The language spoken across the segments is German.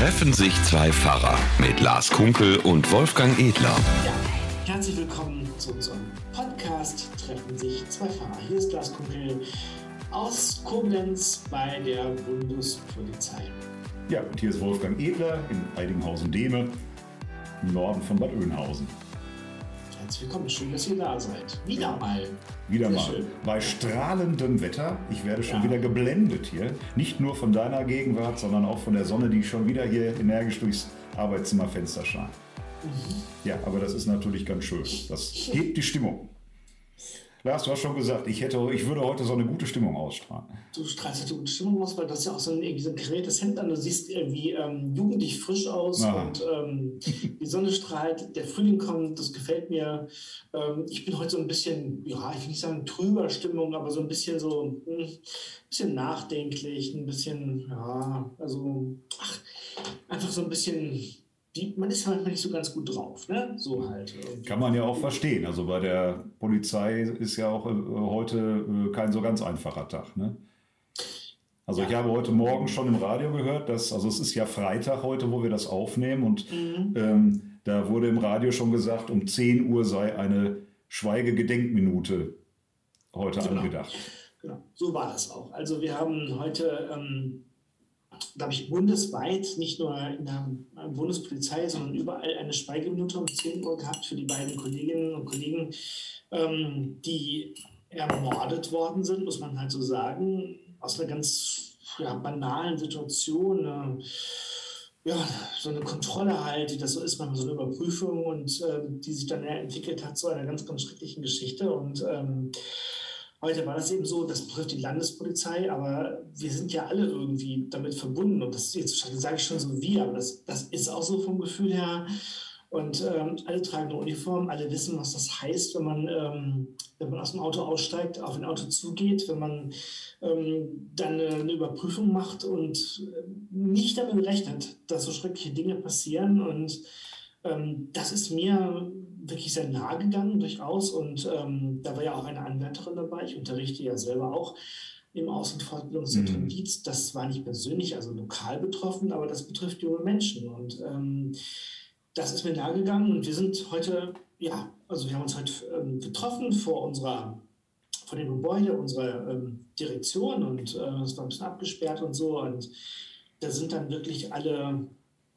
Treffen sich zwei Pfarrer mit Lars Kunkel und Wolfgang Edler. Ja, herzlich willkommen zu unserem Podcast Treffen sich zwei Pfarrer. Hier ist Lars Kunkel aus Koblenz bei der Bundespolizei. Ja, und hier ist Wolfgang Edler in Eidinghausen-Dehme im Norden von Bad Oeynhausen. Herzlich willkommen, schön, dass ihr da seid. Wieder mal. Wieder Sehr mal schön. bei strahlendem Wetter. Ich werde schon Ja. wieder geblendet hier. Nicht nur von deiner Gegenwart, sondern auch von der Sonne, die schon wieder hier energisch durchs Arbeitszimmerfenster scheint. Mhm. Ja, aber das ist natürlich ganz schön. Das hebt die Stimmung. Lars, du hast schon gesagt, ich, hätte, ich würde heute so eine gute Stimmung ausstrahlen. Du strahlst die gute Stimmung aus, weil das ja auch so ein, irgendwie so ein gerätes Hemd an. Du siehst irgendwie ähm, jugendlich frisch aus Aha. und ähm, die Sonne strahlt, der Frühling kommt, das gefällt mir. Ähm, ich bin heute so ein bisschen, ja, ich will nicht sagen trüber Stimmung, aber so ein bisschen so, ein bisschen nachdenklich, ein bisschen, ja, also, ach, einfach so ein bisschen, die, man ist manchmal nicht so ganz gut drauf, ne? So halt. irgendwie. Kann man ja auch verstehen. Also bei der Polizei ist ja auch äh, heute äh, kein so ganz einfacher Tag. Ne? Also ich habe heute Morgen schon im Radio gehört, dass, also es ist ja Freitag heute, wo wir das aufnehmen und Mhm. ähm, da wurde im Radio schon gesagt, um 10 Uhr sei eine Schweigegedenkminute heute Genau. angedacht. Genau, so war das auch. Also wir haben heute, ähm, glaube ich, bundesweit, nicht nur in der Bundespolizei, sondern überall eine Schweigeminute um 10 Uhr gehabt für die beiden Kolleginnen und Kollegen, ähm, die ermordet worden sind, muss man halt so sagen, aus einer ganz ja, banalen Situation. Äh, ja, so eine Kontrolle halt, wie das so ist, manchmal so eine Überprüfung und ähm, die sich dann entwickelt hat zu einer ganz, ganz schrecklichen Geschichte. Und ähm, Heute war das eben so, das betrifft die Landespolizei, aber wir sind ja alle irgendwie damit verbunden. Und das jetzt sage ich schon so wir, aber das, das ist auch so vom Gefühl her. Und ähm, alle tragen eine Uniform, alle wissen, was das heißt, wenn man, ähm, wenn man aus dem Auto aussteigt, auf ein Auto zugeht, wenn man ähm, dann eine, eine Überprüfung macht und äh, nicht damit rechnet, dass so schreckliche Dinge passieren. Und das ist mir wirklich sehr nahe gegangen, durchaus. Und ähm, da war ja auch eine Anwärterin dabei. Ich unterrichte ja selber auch im Aus- und Fortbildungszentrum Mhm. Dietz. Das war nicht persönlich, also lokal betroffen, aber das betrifft junge Menschen. Und ähm, das ist mir nahe gegangen. Und wir sind heute, ja, also wir haben uns heute ähm, getroffen vor unserer vor dem Gebäude unserer ähm, Direktion und äh, es war ein bisschen abgesperrt und so. Und da sind dann wirklich alle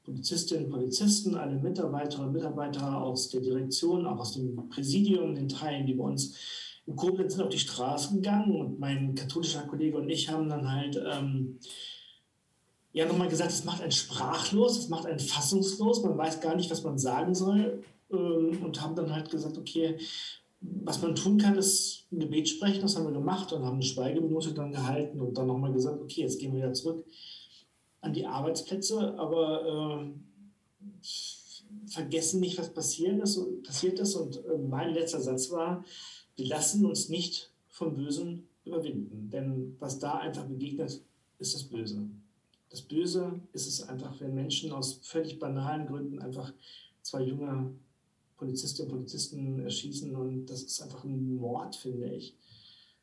Polizistinnen, Polizisten, alle Mitarbeiterinnen und Mitarbeiter aus der Direktion, auch aus dem Präsidium, den Teilen, die bei uns in Koblenz sind, auf die Straße gegangen. Und mein katholischer Kollege und ich haben dann halt ähm, ja nochmal gesagt, es macht einen sprachlos, es macht einen fassungslos, man weiß gar nicht, was man sagen soll. Ähm, und haben dann halt gesagt, okay, was man tun kann, ist ein Gebet sprechen, das haben wir gemacht und haben eine Schweigeminute dann gehalten und dann nochmal gesagt, okay, jetzt gehen wir wieder zurück an die Arbeitsplätze, aber ähm, vergessen nicht, was passiert ist, passiert ist. Und äh, mein letzter Satz war, wir lassen uns nicht vom Bösen überwinden. Denn was da einfach begegnet, ist das Böse. Das Böse ist es einfach, wenn Menschen aus völlig banalen Gründen einfach zwei junge Polizistinnen und Polizisten erschießen. Und das ist einfach ein Mord, finde ich.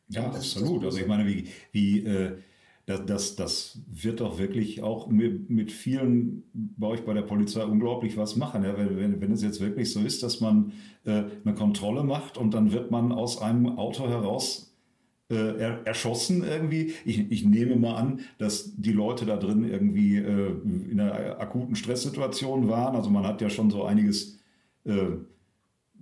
Ja, Das absolut. Also ich meine, wie, wie äh, das, das, das wird doch wirklich auch mit, mit vielen bei euch bei der Polizei unglaublich was machen. Ja, wenn, wenn, wenn es jetzt wirklich so ist, dass man äh, eine Kontrolle macht und dann wird man aus einem Auto heraus äh, er, erschossen irgendwie. Ich, ich nehme mal an, dass die Leute da drin irgendwie äh, in einer akuten Stresssituation waren. Also man hat ja schon so einiges äh,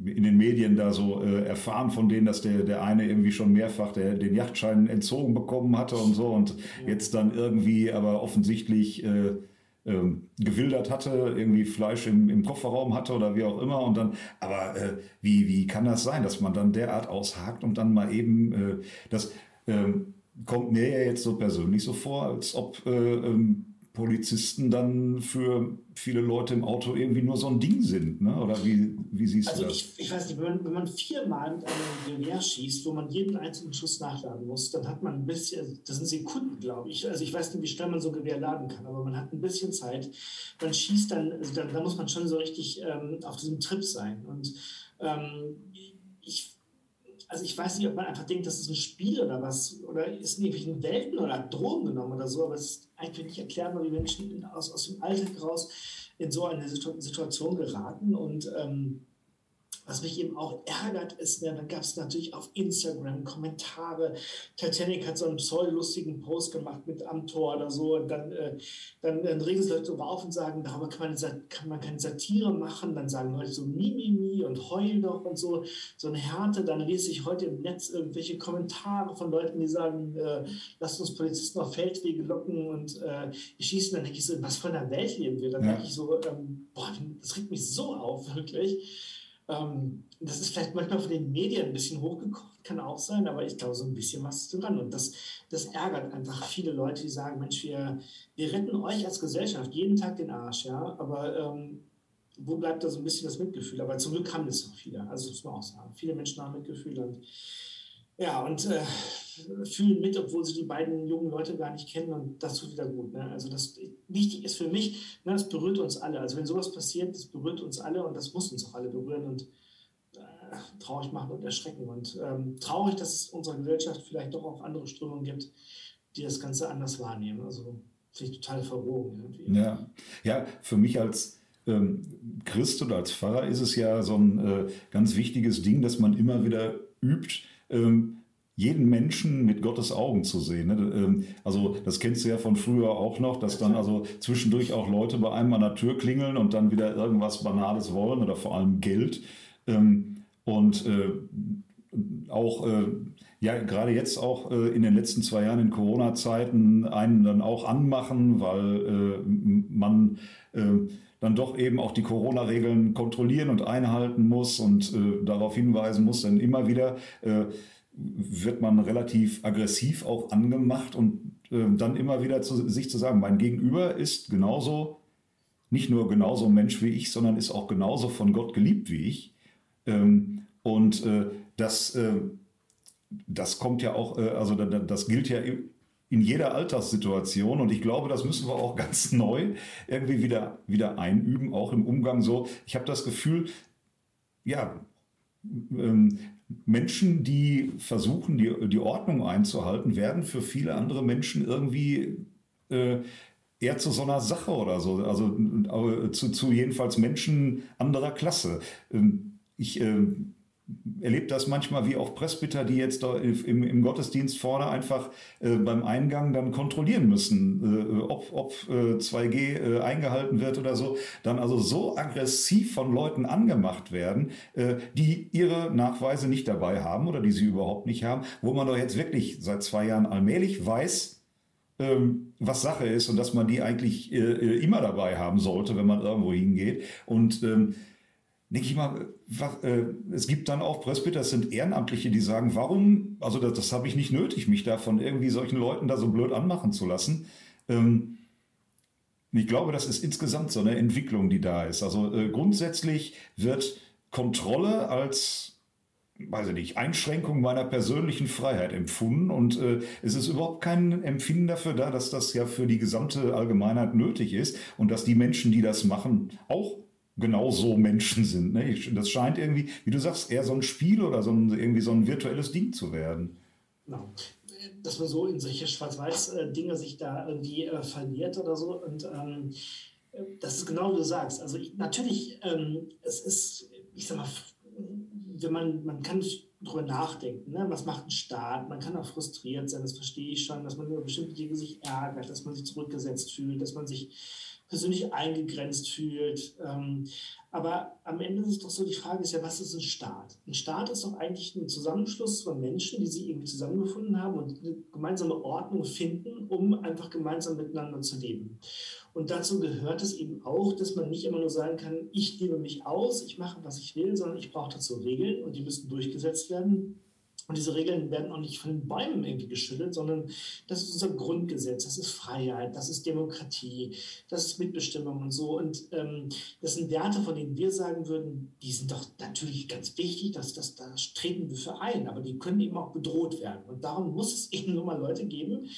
in den Medien da so äh, erfahren von denen, dass der, der eine irgendwie schon mehrfach der, den Yachtschein entzogen bekommen hatte und so und jetzt dann irgendwie aber offensichtlich äh, ähm, gewildert hatte, irgendwie Fleisch im, im Kofferraum hatte oder wie auch immer und dann, aber äh, wie, wie kann das sein, dass man dann derart aushakt und dann mal eben, äh, das ähm, kommt mir ja jetzt so persönlich so vor, als ob äh, ähm, Polizisten dann für viele Leute im Auto irgendwie nur so ein Ding sind, ne? oder wie, wie siehst Also du das? ich, ich weiß nicht, wenn man, wenn man viermal mit einem Gewehr schießt, wo man jeden einzelnen Schuss nachladen muss, dann hat man ein bisschen, das sind Sekunden, glaube ich. Also ich weiß nicht, wie schnell man so ein Gewehr laden kann, aber man hat ein bisschen Zeit. Man schießt dann, also dann, da muss man schon so richtig ähm, auf diesem Trip sein. Und ähm, also ich weiß nicht, ob man einfach denkt, das ist ein Spiel oder was, oder ist in irgendwelchen Welten oder Drogen genommen oder so, aber es ist eigentlich nicht erklärbar, wie Menschen aus, aus dem Alltag raus in so eine Situation geraten. Und ähm, was mich eben auch ärgert, ist, ja, dann gab es natürlich auf Instagram Kommentare. Titanic hat so einen pseudolustigen Post gemacht mit am Tor oder so. Und dann, äh, dann, dann regen sich Leute darüber auf und sagen, darüber kann man, kann man keine Satire machen. Dann sagen Leute so Mimimi und heul doch und so. So eine Härte. Dann lese ich heute im Netz irgendwelche Kommentare von Leuten, die sagen, äh, lasst uns Polizisten auf Feldwege locken und äh, schießen. Dann denke ich so, in was für einer Welt leben wir? Dann ja. denke ich so, ähm, boah, das regt mich so auf, wirklich. Ähm, das ist vielleicht manchmal von den Medien ein bisschen hochgekocht, kann auch sein, aber ich glaube, so ein bisschen was ist dran. Und das, das ärgert einfach viele Leute, die sagen, Mensch, wir, wir retten euch als Gesellschaft jeden Tag den Arsch, ja, aber ähm, wo bleibt da so ein bisschen das Mitgefühl? Aber zum Glück haben das auch viele, also das muss man auch sagen. Viele Menschen haben Mitgefühl und ja, und äh, fühlen mit, obwohl sie die beiden jungen Leute gar nicht kennen und das tut wieder gut. Ne? Also das wichtig ist für mich, ne, das berührt uns alle. Also wenn sowas passiert, das berührt uns alle und das muss uns auch alle berühren und äh, traurig machen und erschrecken. Und ähm, traurig, dass es unserer Gesellschaft vielleicht doch auch andere Strömungen gibt, die das Ganze anders wahrnehmen. Also finde ich total verwogen irgendwie. Ja, ja für mich als ähm, Christ oder als Pfarrer ist es ja so ein äh, ganz wichtiges Ding, dass man immer wieder übt, jeden Menschen mit Gottes Augen zu sehen. Ne? Ähm, also das kennst du ja von früher auch noch, dass dann also zwischendurch auch Leute bei einem an der Tür klingeln und dann wieder irgendwas Banales wollen oder vor allem Geld. Ähm, und äh, auch äh, ja gerade jetzt auch äh, in den letzten zwei Jahren in Corona-Zeiten einen dann auch anmachen, weil man dann doch eben auch die Corona-Regeln kontrollieren und einhalten muss und äh, darauf hinweisen muss, dann immer wieder äh, wird man relativ aggressiv auch angemacht und äh, dann immer wieder zu, sich zu sagen, mein Gegenüber ist genauso, nicht nur genauso Mensch wie ich, sondern ist auch genauso von Gott geliebt wie ich. Ähm, und äh, das, äh, das kommt ja auch, äh, also das gilt ja in jeder Alltagssituation. Und ich glaube, das müssen wir auch ganz neu irgendwie wieder, wieder einüben, auch im Umgang so. Ich habe das Gefühl, ja, ähm, Menschen, die versuchen, die, die Ordnung einzuhalten, werden für viele andere Menschen irgendwie äh, eher zu so einer Sache oder so. Also äh, zu, zu jedenfalls Menschen anderer Klasse. Ähm, ich äh, erlebt das manchmal wie auch Presbyter, die jetzt im, im Gottesdienst vorne einfach äh, beim Eingang dann kontrollieren müssen, äh, ob, ob äh, 2G äh, eingehalten wird oder so, dann also so aggressiv von Leuten angemacht werden, äh, die ihre Nachweise nicht dabei haben oder die sie überhaupt nicht haben, wo man doch jetzt wirklich seit zwei Jahren allmählich weiß, ähm, was Sache ist und dass man die eigentlich äh, immer dabei haben sollte, wenn man irgendwo hingeht. Und ähm, denke ich mal, was, äh, es gibt dann auch Presbyter, das sind Ehrenamtliche, die sagen, warum, also das, das habe ich nicht nötig, mich da von irgendwie solchen Leuten da so blöd anmachen zu lassen. Ähm, ich glaube, das ist insgesamt so eine Entwicklung, die da ist. Also äh, grundsätzlich wird Kontrolle als, weiß ich nicht, Einschränkung meiner persönlichen Freiheit empfunden und äh, es ist überhaupt kein Empfinden dafür da, dass das ja für die gesamte Allgemeinheit nötig ist und dass die Menschen, die das machen, auch genau so Menschen sind. Ne? Das scheint irgendwie, wie du sagst, eher so ein Spiel oder so ein, irgendwie so ein virtuelles Ding zu werden. Genau. Dass man so in solche Schwarz-Weiß-Dinge sich da irgendwie äh, verliert oder so. Und ähm, das ist genau wie du sagst. Also ich, natürlich, ähm, es ist, ich sag mal, wenn man, man kann darüber nachdenken, ne? was macht ein Staat? Man kann auch frustriert sein, das verstehe ich schon, dass man über bestimmte Dinge sich ärgert, dass man sich zurückgesetzt fühlt, dass man sich persönlich eingegrenzt fühlt. Ähm, aber am Ende ist es doch so, die Frage ist ja, was ist ein Staat? Ein Staat ist doch eigentlich ein Zusammenschluss von Menschen, die sich irgendwie zusammengefunden haben und eine gemeinsame Ordnung finden, um einfach gemeinsam miteinander zu leben. Und dazu gehört es eben auch, dass man nicht immer nur sagen kann, ich lebe mich aus, ich mache, was ich will, sondern ich brauche dazu Regeln und die müssen durchgesetzt werden. Und diese Regeln werden auch nicht von den Bäumen irgendwie geschüttelt, sondern das ist unser Grundgesetz, das ist Freiheit, das ist Demokratie, das ist Mitbestimmung und so. Und ähm, das sind Werte, von denen wir sagen würden, die sind doch natürlich ganz wichtig, dass das, da treten wir für ein, aber die können eben auch bedroht werden. Und darum muss es eben nur mal Leute geben,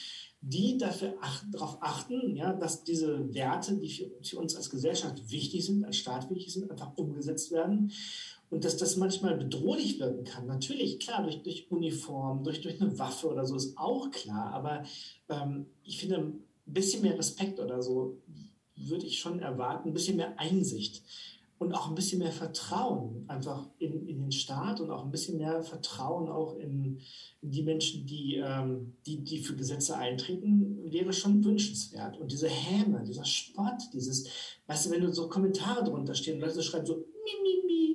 die dafür ach, darauf achten, ja, dass diese Werte, die für, für, uns als Gesellschaft wichtig sind, als Staat wichtig sind, einfach umgesetzt werden. Und dass das manchmal bedrohlich wirken kann. Natürlich, klar, durch, durch Uniform, durch, durch eine Waffe oder so ist auch klar. Aber ähm, ich finde, ein bisschen mehr Respekt oder so würde ich schon erwarten, ein bisschen mehr Einsicht und auch ein bisschen mehr Vertrauen einfach in, in den Staat und auch ein bisschen mehr Vertrauen auch in, in die Menschen, die, ähm, die, die für Gesetze eintreten, wäre schon wünschenswert. Und diese Häme, dieser Spott, dieses, weißt du, wenn du so Kommentare drunter stehen, Leute schreiben so,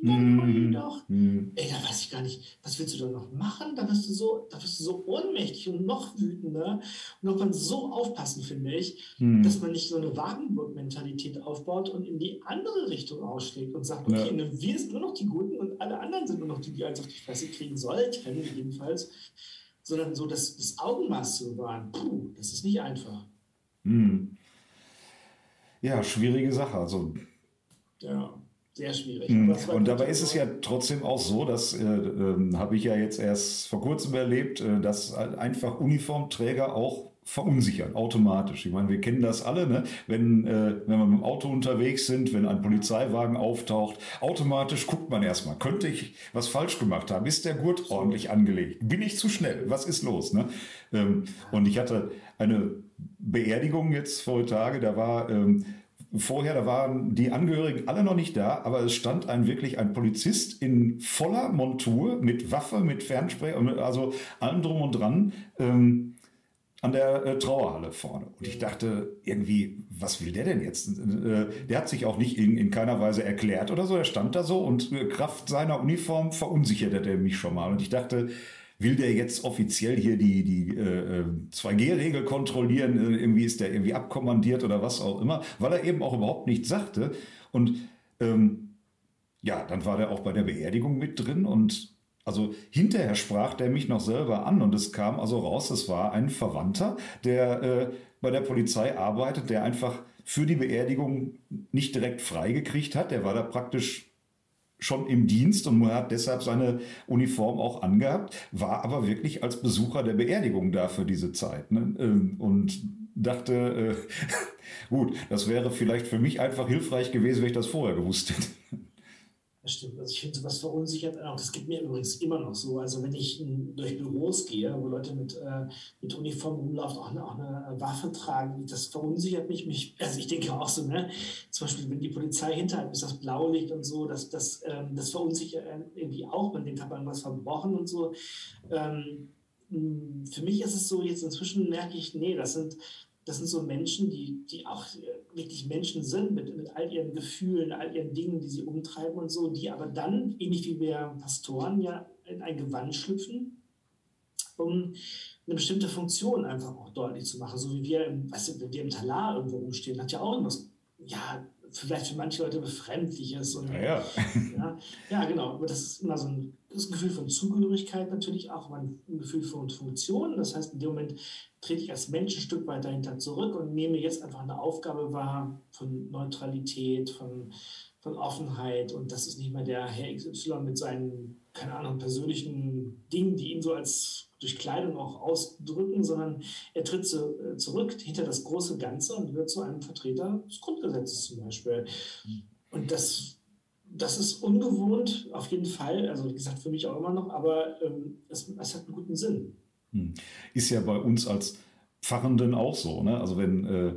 dann heul mhm. doch. Mhm. Ey, da weiß ich gar nicht, was willst du da noch machen? Da wirst du so, da wirst du so ohnmächtig und noch wütender. Und auch man so aufpassen, finde ich, mhm. dass man nicht so eine Wagenburg-Mentalität aufbaut und in die andere Richtung ausschlägt und sagt, okay, ja. ne, wir sind nur noch die Guten und alle anderen sind nur noch die, die eins auf die Fresse kriegen sollten, jedenfalls. Sondern so das, das Augenmaß zu bewahren, puh, das ist nicht einfach. Mhm. Ja, schwierige Sache. Also ja sehr schwierig. Mhm. Und dabei ist es ja trotzdem auch so, das äh, äh, habe ich ja jetzt erst vor kurzem erlebt, äh, dass einfach Uniformträger auch verunsichern, automatisch. Ich meine, wir kennen das alle, ne? wenn, äh, wenn wir mit dem Auto unterwegs sind, wenn ein Polizeiwagen auftaucht, automatisch guckt man erstmal, könnte ich was falsch gemacht haben? Ist der Gurt ordentlich angelegt? Bin ich zu schnell? Was ist los? Ne? Ähm, und ich hatte eine Beerdigung jetzt vor Tage, da war... Ähm, vorher, da waren die Angehörigen alle noch nicht da, aber es stand ein wirklich ein Polizist in voller Montur mit Waffe, mit Fernspray, also allem drum und dran. Ähm, an der äh, Trauerhalle vorne. Und ich dachte irgendwie, was will der denn jetzt? Äh, der hat sich auch nicht in, in keiner Weise erklärt oder so. Er stand da so und äh, Kraft seiner Uniform verunsicherte er mich schon mal. Und ich dachte, will der jetzt offiziell hier die, die äh, 2G-Regel äh, kontrollieren? Äh, irgendwie ist der irgendwie abkommandiert oder was auch immer, weil er eben auch überhaupt nichts sagte. Und ähm, ja, dann war der auch bei der Beerdigung mit drin und also hinterher sprach der mich noch selber an und es kam also raus, es war ein Verwandter, der äh, bei der Polizei arbeitet, der einfach für die Beerdigung nicht direkt freigekriegt hat. Der war da praktisch schon im Dienst und hat deshalb seine Uniform auch angehabt, war aber wirklich als Besucher der Beerdigung da für diese Zeit. Ne? Ähm, und dachte, äh, gut, das wäre vielleicht für mich einfach hilfreich gewesen, wenn ich das vorher gewusst hätte. Das stimmt. Also ich finde sowas verunsichert auch. Das geht mir übrigens immer noch so. Also wenn ich durch Büros gehe, wo Leute mit, äh, mit Uniform rumlaufen, auch eine, auch eine Waffe tragen, das verunsichert mich. mich. Also ich denke auch so, ne? Zum Beispiel, wenn die Polizei hinter einem ist, das Blaulicht und so, das, das, ähm, das verunsichert irgendwie auch. Man denkt, hat man was verbrochen und so. Ähm, für mich ist es so, jetzt inzwischen merke ich, nee, das sind das sind so Menschen, die, die auch äh, wirklich Menschen sind mit, mit all ihren Gefühlen, all ihren Dingen, die sie umtreiben und so, die aber dann, ähnlich wie wir Pastoren, ja in ein Gewand schlüpfen, um eine bestimmte Funktion einfach auch deutlich zu machen. So wie wir, im, weißt du, wenn wir im Talar irgendwo rumstehen, hat ja auch irgendwas, ja, vielleicht für manche Leute Befremdliches. Und, ja, ja. ja, ja, genau. Aber das ist immer so ein, das Gefühl von Zugehörigkeit natürlich auch, aber ein Gefühl von Funktion. Das heißt, in dem Moment trete ich als Mensch ein Stück weit dahinter zurück und nehme jetzt einfach eine Aufgabe wahr von Neutralität, von, von Offenheit und das ist nicht mehr der Herr XY mit seinen, keine Ahnung, persönlichen Dingen, die ihn so als durch Kleidung auch ausdrücken, sondern er tritt zu, äh, zurück hinter das große Ganze und wird zu einem Vertreter des Grundgesetzes zum Beispiel. Und das, das ist ungewohnt, auf jeden Fall, also wie gesagt, für mich auch immer noch, aber ähm, es, es hat einen guten Sinn. Hm. Ist ja bei uns als Pfarrenden auch so. Ne? Also wenn, äh,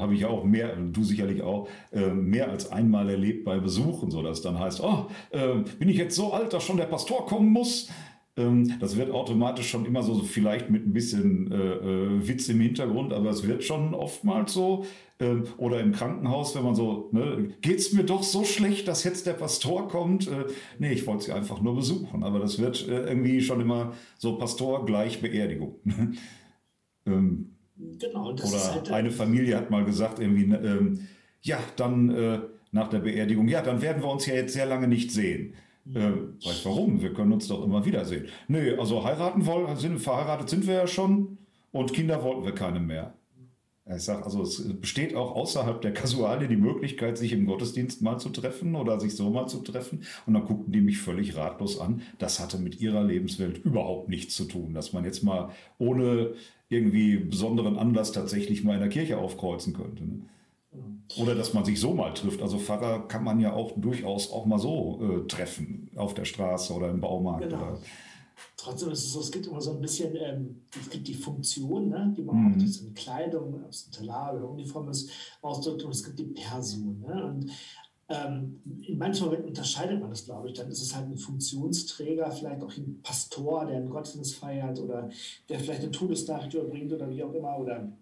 habe ich auch mehr, du sicherlich auch, äh, mehr als einmal erlebt bei Besuchen, so dass dann heißt, oh, äh, bin ich jetzt so alt, dass schon der Pastor kommen muss? Ähm, das wird automatisch schon immer so, vielleicht mit ein bisschen äh, äh, Witz im Hintergrund, aber es wird schon oftmals so. Ähm, oder im Krankenhaus, wenn man so, ne, es mir doch so schlecht, dass jetzt der Pastor kommt. Äh, nee, ich wollte sie einfach nur besuchen. Aber das wird äh, irgendwie schon immer so Pastor gleich Beerdigung. ähm, genau. Das oder halt eine Familie hat mal gesagt, irgendwie, ne, ähm, ja, dann äh, nach der Beerdigung, ja, dann werden wir uns ja jetzt sehr lange nicht sehen. Äh, weiß warum? Wir können uns doch immer wiedersehen. Nee, also heiraten wollen, sind, verheiratet sind wir ja schon und Kinder wollten wir keine mehr. Ich sage, also es besteht auch außerhalb der Kasuale die Möglichkeit, sich im Gottesdienst mal zu treffen oder sich so mal zu treffen. Und dann guckten die mich völlig ratlos an. Das hatte mit ihrer Lebenswelt überhaupt nichts zu tun. Dass man jetzt mal ohne irgendwie besonderen Anlass tatsächlich mal in der Kirche aufkreuzen könnte. Ne? Oder dass man sich so mal trifft. Also Pfarrer kann man ja auch durchaus auch mal so äh, treffen, auf der Straße oder im Baumarkt. Genau. Oder Trotzdem ist es so, es gibt immer so ein bisschen, ähm, es gibt die Funktion, ne, die man mhm. auch durch so eine Kleidung, ob es ein Talar oder Uniform ist, ausdrückt und es gibt die Person. Ne? Und ähm, in manchen Momenten unterscheidet man das, glaube ich. Dann ist es halt ein Funktionsträger, vielleicht auch ein Pastor, der einen Gottesdienst feiert oder der vielleicht eine Todesnachricht überbringt oder wie auch immer. Oder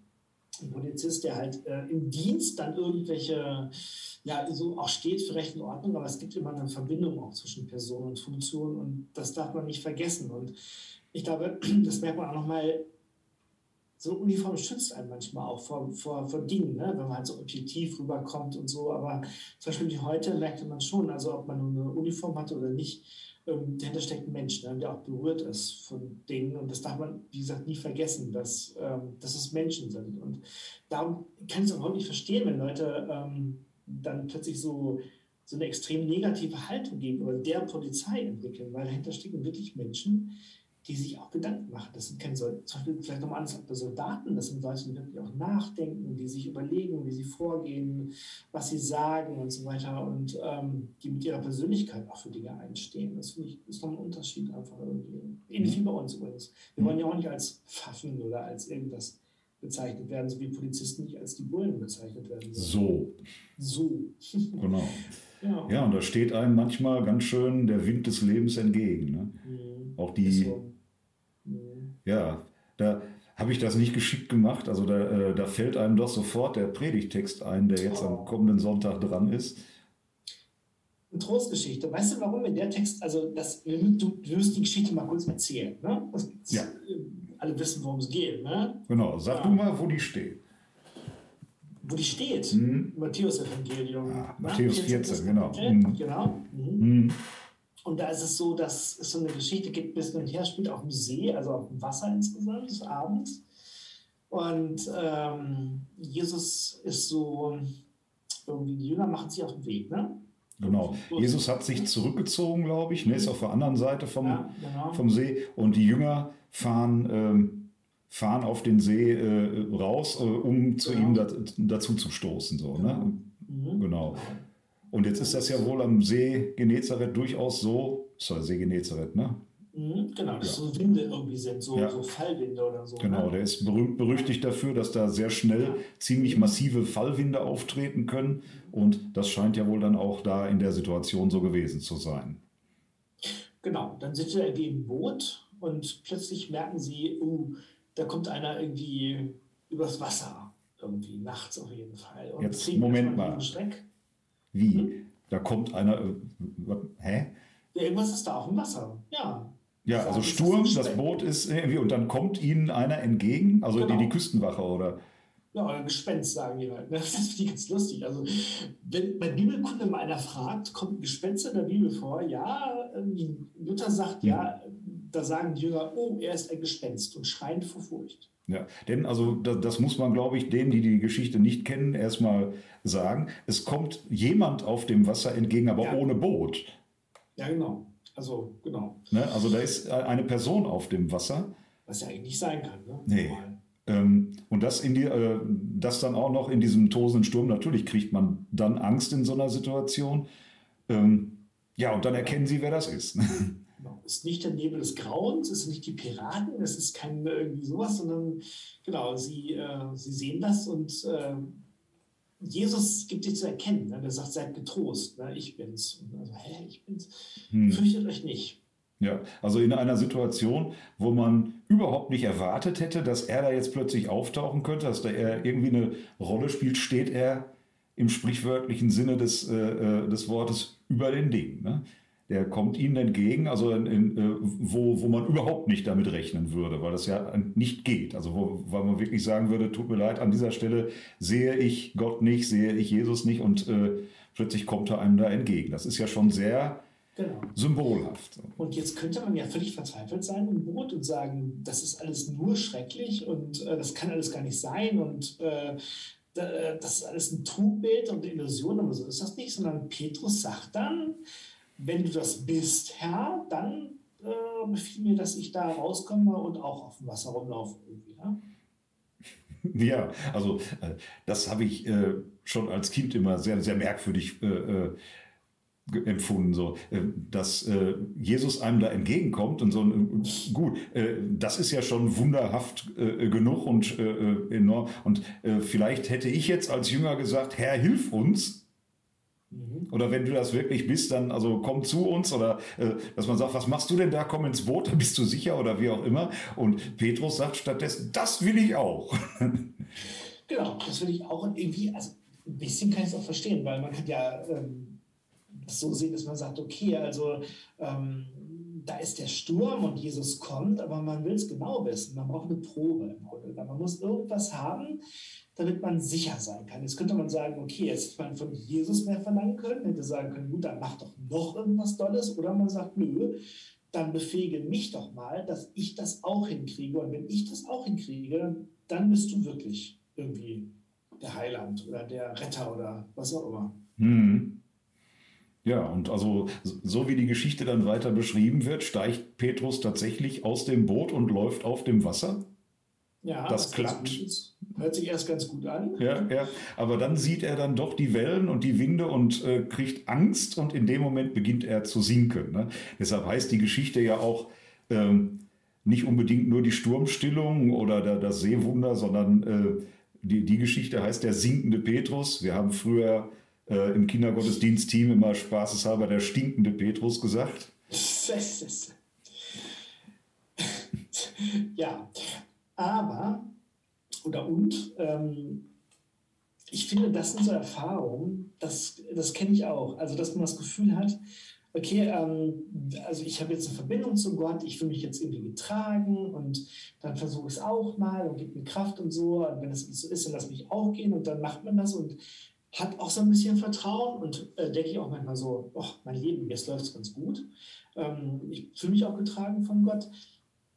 ein Polizist, der halt äh, im Dienst dann irgendwelche, ja, so auch steht für Recht und Ordnung, aber es gibt immer eine Verbindung auch zwischen Person und Funktion und das darf man nicht vergessen. Und ich glaube, das merkt man auch nochmal so Uniform schützt einen manchmal auch vor, vor, vor Dingen, ne? wenn man halt so objektiv rüberkommt und so. Aber zum Beispiel heute merkte man schon, also ob man eine Uniform hatte oder nicht, ähm, dahinter steckt ein Mensch, ne? der auch berührt ist von Dingen. Und das darf man, wie gesagt, nie vergessen, dass, ähm, dass es Menschen sind. Und darum kann ich es auch nicht verstehen, wenn Leute ähm, dann plötzlich so so eine extrem negative Haltung gegenüber der Polizei entwickeln, weil dahinter stecken wirklich Menschen, die sich auch Gedanken machen. Das sind keine, zum Beispiel vielleicht nochmal anders bei Soldaten, das sind Leute, die wirklich auch nachdenken, die sich überlegen, wie sie vorgehen, was sie sagen und so weiter und ähm, die mit ihrer Persönlichkeit auch für Dinge einstehen. Das finde ich ist noch ein Unterschied einfach irgendwie. Ähnlich wie bei uns übrigens. Wir wollen ja auch nicht als Pfaffen oder als irgendwas bezeichnet werden, so wie Polizisten nicht als die Bullen bezeichnet werden. So. So. genau. Ja. ja, und da steht einem manchmal ganz schön der Wind des Lebens entgegen. Ne? Mhm. Auch die, so. Ja, da habe ich das nicht geschickt gemacht. Also da, äh, da fällt einem doch sofort der Predigtext ein, der jetzt am kommenden Sonntag dran ist. Eine Trostgeschichte. Weißt du, warum in der Text, also das, du, wirst die Geschichte mal kurz erzählen. Ne? Ja. Alle wissen, worum es geht. Ne? Genau, sag ja. du mal, wo die steht. Wo die steht? Mhm. Matthäus-Evangelium. Ah, Matthäus 14, genau. Mhm. Genau. Mhm. Mhm. Und da ist es so, dass es so eine Geschichte gibt, bis und her spielt auf dem See, also auf dem Wasser insgesamt, des Abends. Und ähm, Jesus ist so, irgendwie die Jünger machen sich auf den Weg, ne? Genau. Jesus hat sich zurückgezogen, glaube ich, ne, ist auf der anderen Seite vom, ja, genau. vom See. Und die Jünger fahren, ähm, fahren auf den See äh, raus, äh, um zu genau. ihm da, dazu zu stoßen. So, ne? genau. Ne? Mhm. genau. Und jetzt ist das ja wohl am See Genezareth durchaus so, ist der See Genezareth, ne? Mhm, genau, dass ja. so Winde irgendwie sind, so, ja. so Fallwinde oder so. Genau, ne? der ist berühmt berüchtigt dafür, dass da sehr schnell ja. ziemlich massive Fallwinde auftreten können. Und das scheint ja wohl dann auch da in der Situation so gewesen zu sein. Genau, dann sind sie irgendwie im Boot und plötzlich merken sie, uh, da kommt einer irgendwie übers Wasser, irgendwie nachts auf jeden Fall. Und Jetzt, Moment mal. Schreck. Wie? Hm? Da kommt einer. Äh, hä? Ja, irgendwas ist da auf dem Wasser. Ja. Ja, also Sturm, das Boot ist irgendwie, und dann kommt ihnen einer entgegen, also genau. die, die Küstenwache oder. Ja, oder Gespenst, sagen die halt. Das finde ich ganz lustig. Also, wenn bei Bibelkunde mal einer fragt, kommt ein Gespenst in der Bibel vor? Ja, Luther sagt, ja, da sagen die Jünger, oh, er ist ein Gespenst und schreien vor Furcht. Ja, denn also das, das muss man, glaube ich, denen, die die Geschichte nicht kennen, erstmal sagen. Es kommt jemand auf dem Wasser entgegen, aber ja. ohne Boot. Ja, genau. Also, genau. Ne? Also da ist eine Person auf dem Wasser. Was ja eigentlich nicht sein kann. Ne? Nee. Ähm, und das, in die, äh, das dann auch noch in diesem tosenden Sturm, natürlich kriegt man dann Angst in so einer Situation. Ähm, ja, und dann erkennen sie, wer das ist. Genau. Es ist nicht der Nebel des Grauens, es sind nicht die Piraten, es ist kein irgendwie sowas, sondern genau, sie, äh, sie sehen das und äh, Jesus gibt sich zu erkennen. Ne? Der sagt, seid getrost, ne? ich bin's. Also, hä, ich bin's. Hm. Fürchtet euch nicht. Ja, also in einer Situation, wo man überhaupt nicht erwartet hätte, dass er da jetzt plötzlich auftauchen könnte, dass da er irgendwie eine Rolle spielt, steht er im sprichwörtlichen Sinne des, äh, äh des Wortes über den Dingen. Ne? Der kommt ihnen entgegen, also in, in, äh, wo, wo man überhaupt nicht damit rechnen würde, weil das ja nicht geht. Also wo, weil man wirklich sagen würde, tut mir leid, an dieser Stelle sehe ich Gott nicht, sehe ich Jesus nicht und äh, plötzlich kommt er einem da entgegen. Das ist ja schon sehr genau. symbolhaft. Und jetzt könnte man ja völlig verzweifelt sein im Boot und sagen, das ist alles nur schrecklich und äh, das kann alles gar nicht sein und äh, das ist alles ein Trugbild und eine Illusion, aber so ist das nicht, sondern Petrus sagt dann, wenn du das bist, Herr, dann äh, befiehl mir, dass ich da rauskomme und auch auf dem Wasser rumlaufe. Irgendwie, ja? Ja, also äh, das habe ich äh, schon als Kind immer sehr, sehr merkwürdig äh, empfunden, so, dass Jesus einem da entgegenkommt und so, gut, das ist ja schon wunderhaft genug und enorm. Und vielleicht hätte ich jetzt als Jünger gesagt, Herr, hilf uns. Mhm. Oder wenn du das wirklich bist, dann also komm zu uns oder äh, dass man sagt, was machst du denn da? Komm ins Boot, bist du sicher oder wie auch immer. Und Petrus sagt stattdessen, das will ich auch. genau, das will ich auch. Und irgendwie, also ein bisschen kann ich es auch verstehen, weil man kann ja ähm, das so sehen, dass man sagt, okay, also ähm, da ist der Sturm und Jesus kommt, aber man will es genau wissen. Man braucht eine Probe im Grunde. Man muss irgendwas haben, damit man sicher sein kann. Jetzt könnte man sagen, okay, jetzt hätte man von Jesus mehr verlangen können, hätte sagen können, gut, dann mach doch noch irgendwas Dolles. Oder man sagt, nö, dann befähige mich doch mal, dass ich das auch hinkriege. Und wenn ich das auch hinkriege, dann bist du wirklich irgendwie der Heiland oder der Retter oder was auch immer. Hm. Ja, und also so wie die Geschichte dann weiter beschrieben wird, steigt Petrus tatsächlich aus dem Boot und läuft auf dem Wasser. Ja, das klappt. Hört sich erst ganz gut an. Ja, ja. Aber dann sieht er dann doch die Wellen und die Winde und äh, kriegt Angst und in dem Moment beginnt er zu sinken. Ne? Deshalb heißt die Geschichte ja auch ähm, nicht unbedingt nur die Sturmstillung oder der, das Seewunder, sondern äh, die, die Geschichte heißt der sinkende Petrus. Wir haben früher äh, im Kindergottesdienstteam immer spaßeshalber der stinkende Petrus gesagt. ja, aber, oder und, ähm, ich finde, das sind so Erfahrungen, das, das kenne ich auch. Also, dass man das Gefühl hat, okay, ähm, also ich habe jetzt eine Verbindung zu Gott, ich fühle mich jetzt irgendwie getragen und dann versuche ich es auch mal und gebe mir Kraft und so. Und wenn es so ist, dann lass mich auch gehen und dann macht man das und hat auch so ein bisschen Vertrauen und äh, denke ich auch manchmal so, oh, mein Leben, jetzt läuft es ganz gut. Ähm, ich fühle mich auch getragen von Gott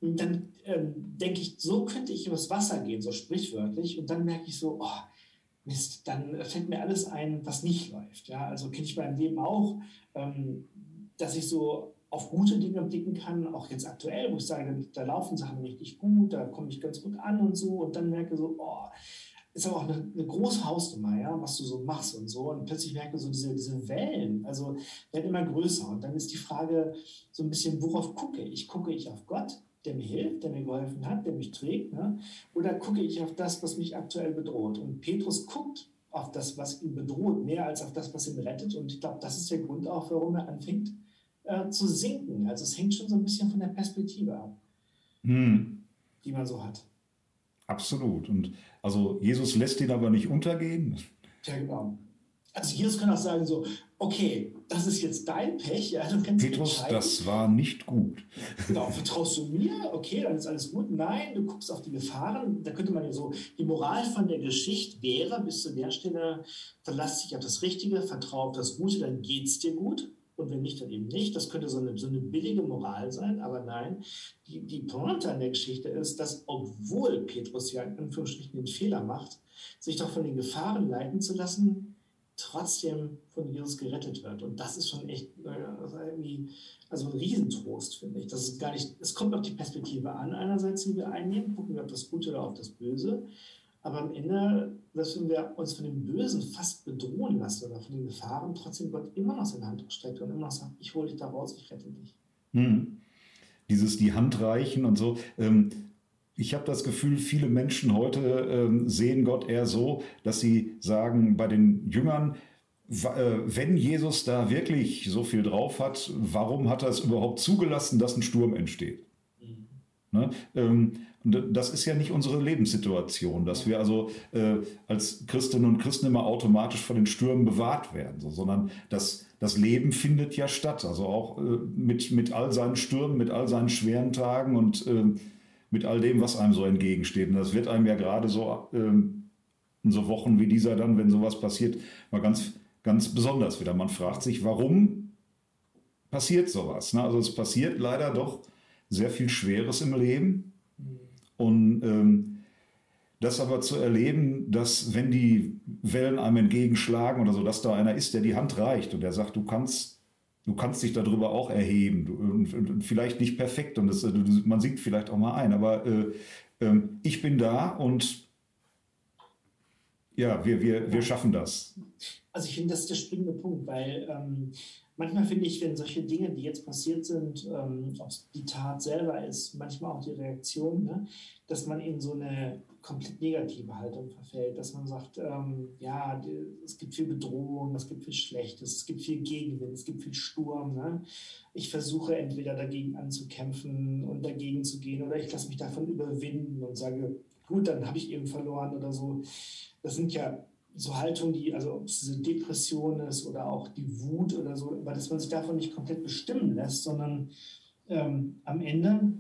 dann ähm, denke ich, so könnte ich übers Wasser gehen, so sprichwörtlich. Und dann merke ich so, oh, Mist, dann fällt mir alles ein, was nicht läuft. Ja, also kenne ich beim Leben auch, ähm, dass ich so auf gute Dinge blicken kann, auch jetzt aktuell, wo ich sage, da laufen Sachen richtig gut, da komme ich ganz gut an und so. Und dann merke so, oh, ist aber auch eine, eine, große Hausnummer, ja, was du so machst und so. Und plötzlich merke so diese, diese Wellen, also werden immer größer. Und dann ist die Frage so ein bisschen, worauf gucke ich? Gucke ich auf Gott? der mir hilft, der mir geholfen hat, der mich trägt? Ne? Oder gucke ich auf das, was mich aktuell bedroht? Und Petrus guckt auf das, was ihn bedroht, mehr als auf das, was ihn rettet. Und ich glaube, das ist der Grund auch, warum er anfängt äh, zu sinken. Also es hängt schon so ein bisschen von der Perspektive ab, hm. die man so hat. Absolut. Und also Jesus lässt ihn aber nicht untergehen. Ja, genau. Also Jesus kann auch sagen so, okay, das ist jetzt dein Pech. Ja, Petrus, das war nicht gut. Genau, vertraust du mir? Okay, dann ist alles gut. Nein, du guckst auf die Gefahren. Da könnte man ja so, die Moral von der Geschichte wäre, bis zu der Stelle, verlass dich auf das Richtige, vertraue auf das Gute, dann geht es dir gut. Und wenn nicht, dann eben nicht. Das könnte so eine, so eine billige Moral sein, aber nein. Die, die Pointe an der Geschichte ist, dass obwohl Petrus ja in Anführungsstrichen den Fehler macht, sich doch von den Gefahren leiten zu lassen, trotzdem von Jesus gerettet wird. Und das ist schon echt also irgendwie, also ein Riesentrost, finde ich. Das ist gar nicht, es kommt auf die Perspektive an, einerseits, die wir einnehmen, gucken wir auf das Gute oder auf das Böse. Aber am Ende, dass wenn wir uns von dem Bösen fast bedrohen lassen oder von den Gefahren, trotzdem Gott immer noch seine Hand ausstreckt und immer noch sagt, ich hole dich da raus, ich rette dich. Hm. Dieses die Hand reichen und so. Ähm, ich habe das Gefühl, viele Menschen heute äh, sehen Gott eher so, dass sie sagen, bei den Jüngern, äh, wenn Jesus da wirklich so viel drauf hat, warum hat er es überhaupt zugelassen, dass ein Sturm entsteht? Ne? Ähm, das ist ja nicht unsere Lebenssituation, dass wir also äh, als Christinnen und Christen immer automatisch vor den Stürmen bewahrt werden, so, sondern das, das Leben findet ja statt, also auch äh, mit, mit all seinen Stürmen, mit all seinen schweren Tagen und äh, mit all dem, was einem so entgegensteht. Und das wird einem ja gerade so ähm, in so Wochen wie dieser dann, wenn sowas passiert, mal ganz, ganz besonders wieder. Man fragt sich, warum passiert sowas? Ne? Also es passiert leider doch sehr viel Schweres im Leben. Und ähm, das aber zu erleben, dass wenn die Wellen einem entgegenschlagen oder so, dass da einer ist, der die Hand reicht und der sagt, du kannst du kannst dich darüber auch erheben. Du, und, und, vielleicht nicht perfekt und das, man singt vielleicht auch mal ein, aber äh, äh, ich bin da und ja, wir, wir, wir schaffen das. Also ich finde, das ist der springende Punkt, weil ähm, manchmal finde ich, wenn solche Dinge, die jetzt passiert sind, ähm, ob die Tat selber ist, manchmal auch die Reaktion, ne, dass man in so eine komplett negative Haltung verfällt, dass man sagt, ähm, ja, es gibt viel Bedrohung, es gibt viel Schlechtes, es gibt viel Gegenwind, es gibt viel Sturm. Ne? Ich versuche entweder dagegen anzukämpfen und dagegen zu gehen oder ich lasse mich davon überwinden und sage, gut, dann habe ich eben verloren oder so. Das sind ja so Haltungen, die, also ob es diese Depression ist oder auch die Wut oder so, aber dass man sich davon nicht komplett bestimmen lässt, sondern ähm, am Ende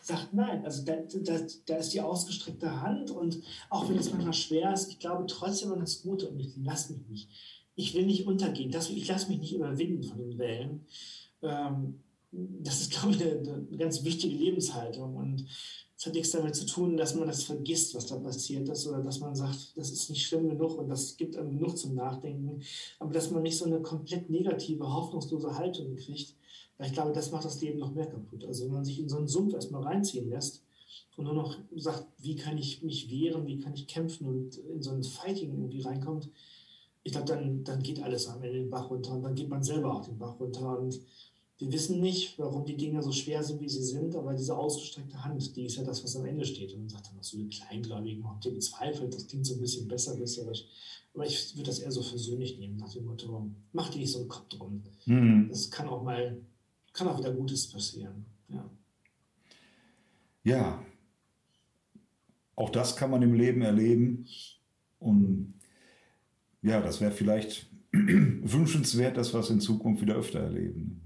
sagt nein. Also da, da, da ist die ausgestreckte Hand und auch wenn es manchmal schwer ist, ich glaube trotzdem an das Gute und ich lasse mich nicht. Ich will nicht untergehen. Das, ich lasse mich nicht überwinden von den Wellen. Ähm, das ist, glaube ich, eine, eine ganz wichtige Lebenshaltung und es hat nichts damit zu tun, dass man das vergisst, was da passiert ist, oder dass man sagt, das ist nicht schlimm genug und das gibt einem genug zum Nachdenken, aber dass man nicht so eine komplett negative, hoffnungslose Haltung kriegt, weil ich glaube, das macht das Leben noch mehr kaputt. Also wenn man sich in so einen Sumpf erstmal reinziehen lässt und nur noch sagt, wie kann ich mich wehren, wie kann ich kämpfen und in so ein Fighting irgendwie reinkommt, ich glaube, dann, dann geht alles am Ende den Bach runter und dann geht man selber auch den Bach runter und wir wissen nicht, warum die Dinge so schwer sind, wie sie sind, aber diese ausgestreckte Hand, die ist ja das, was am Ende steht. Und dann sagt er noch so die Kleingläubigen, habt ihr bezweifelt, das klingt so ein bisschen besserwisserisch. Aber ich würde das eher so versöhnlich nehmen, nach dem Motto, mach dir nicht so einen Kopf drum. Mhm. Das kann auch mal, kann auch wieder Gutes passieren. Ja. ja, auch das kann man im Leben erleben. Und ja, das wäre vielleicht wünschenswert, dass wir es in Zukunft wieder öfter erleben.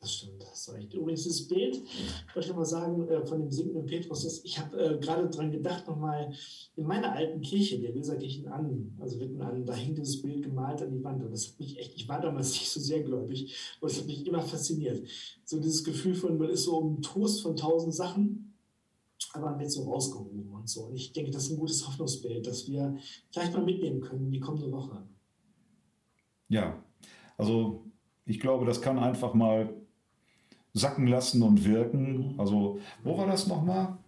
Das stimmt, das recht. Übrigens, das Bild, ich wollte mal sagen, äh, von dem sinkenden Petrus, das, ich habe äh, gerade daran gedacht, nochmal in meiner alten Kirche, der Weserkirchen an, also Witten an, da hing dieses Bild gemalt an die Wand. Und das hat mich echt, ich war damals nicht so sehr gläubig, aber es hat mich immer fasziniert. So dieses Gefühl von, man ist so um Toast von tausend Sachen, aber man wird so rausgehoben und so. Und ich denke, das ist ein gutes Hoffnungsbild, das wir vielleicht mal mitnehmen können in die kommende Woche. Ja, also ich glaube, das kann einfach mal sacken lassen und wirken. Also, wo war das nochmal?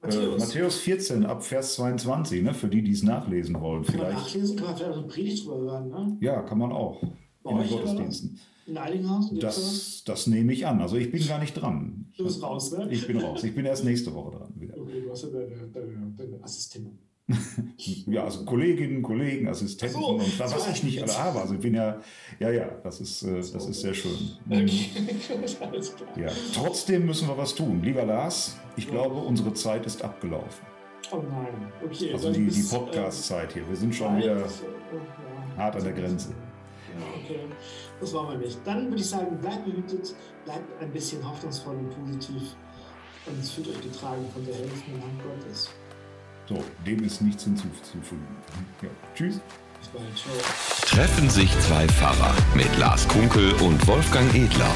Matthäus. Äh, Matthäus 14 ab Vers 22, ne? für die, die es nachlesen wollen. Kann vielleicht. nachlesen, kann man vielleicht eine Predigt drüber hören, ne? Ja, kann man auch. Bei in den Gottesdiensten. In Eilinghaus? Das, das nehme ich an. Also ich bin gar nicht dran. Du bist raus, ne? Ich bin raus. Ich bin erst nächste Woche dran wieder. Okay, du hast ja deine, deine, deine Assistentin. ja, also Kolleginnen, Kollegen, Assistenten so, und was so ich nicht alle habe. Also ich bin ja, ja, ja, das ist, äh, das ist sehr schön. Okay, mhm. ja. Trotzdem müssen wir was tun. Lieber Lars, ich glaube, unsere Zeit ist abgelaufen. Oh nein, okay. Also die, die Podcast-Zeit hier. Wir sind schon wieder ja. hart an der Grenze. Ja, okay. Das wollen wir nicht. Dann würde ich sagen, bleibt behütet, bleibt ein bisschen hoffnungsvoll und positiv und fühlt euch getragen von der helfenden Hand Gottes. So, dem ist nichts hinzuzufügen. Ja, tschüss. Treffen sich zwei Pfarrer mit Lars Kunkel und Wolfgang Edler.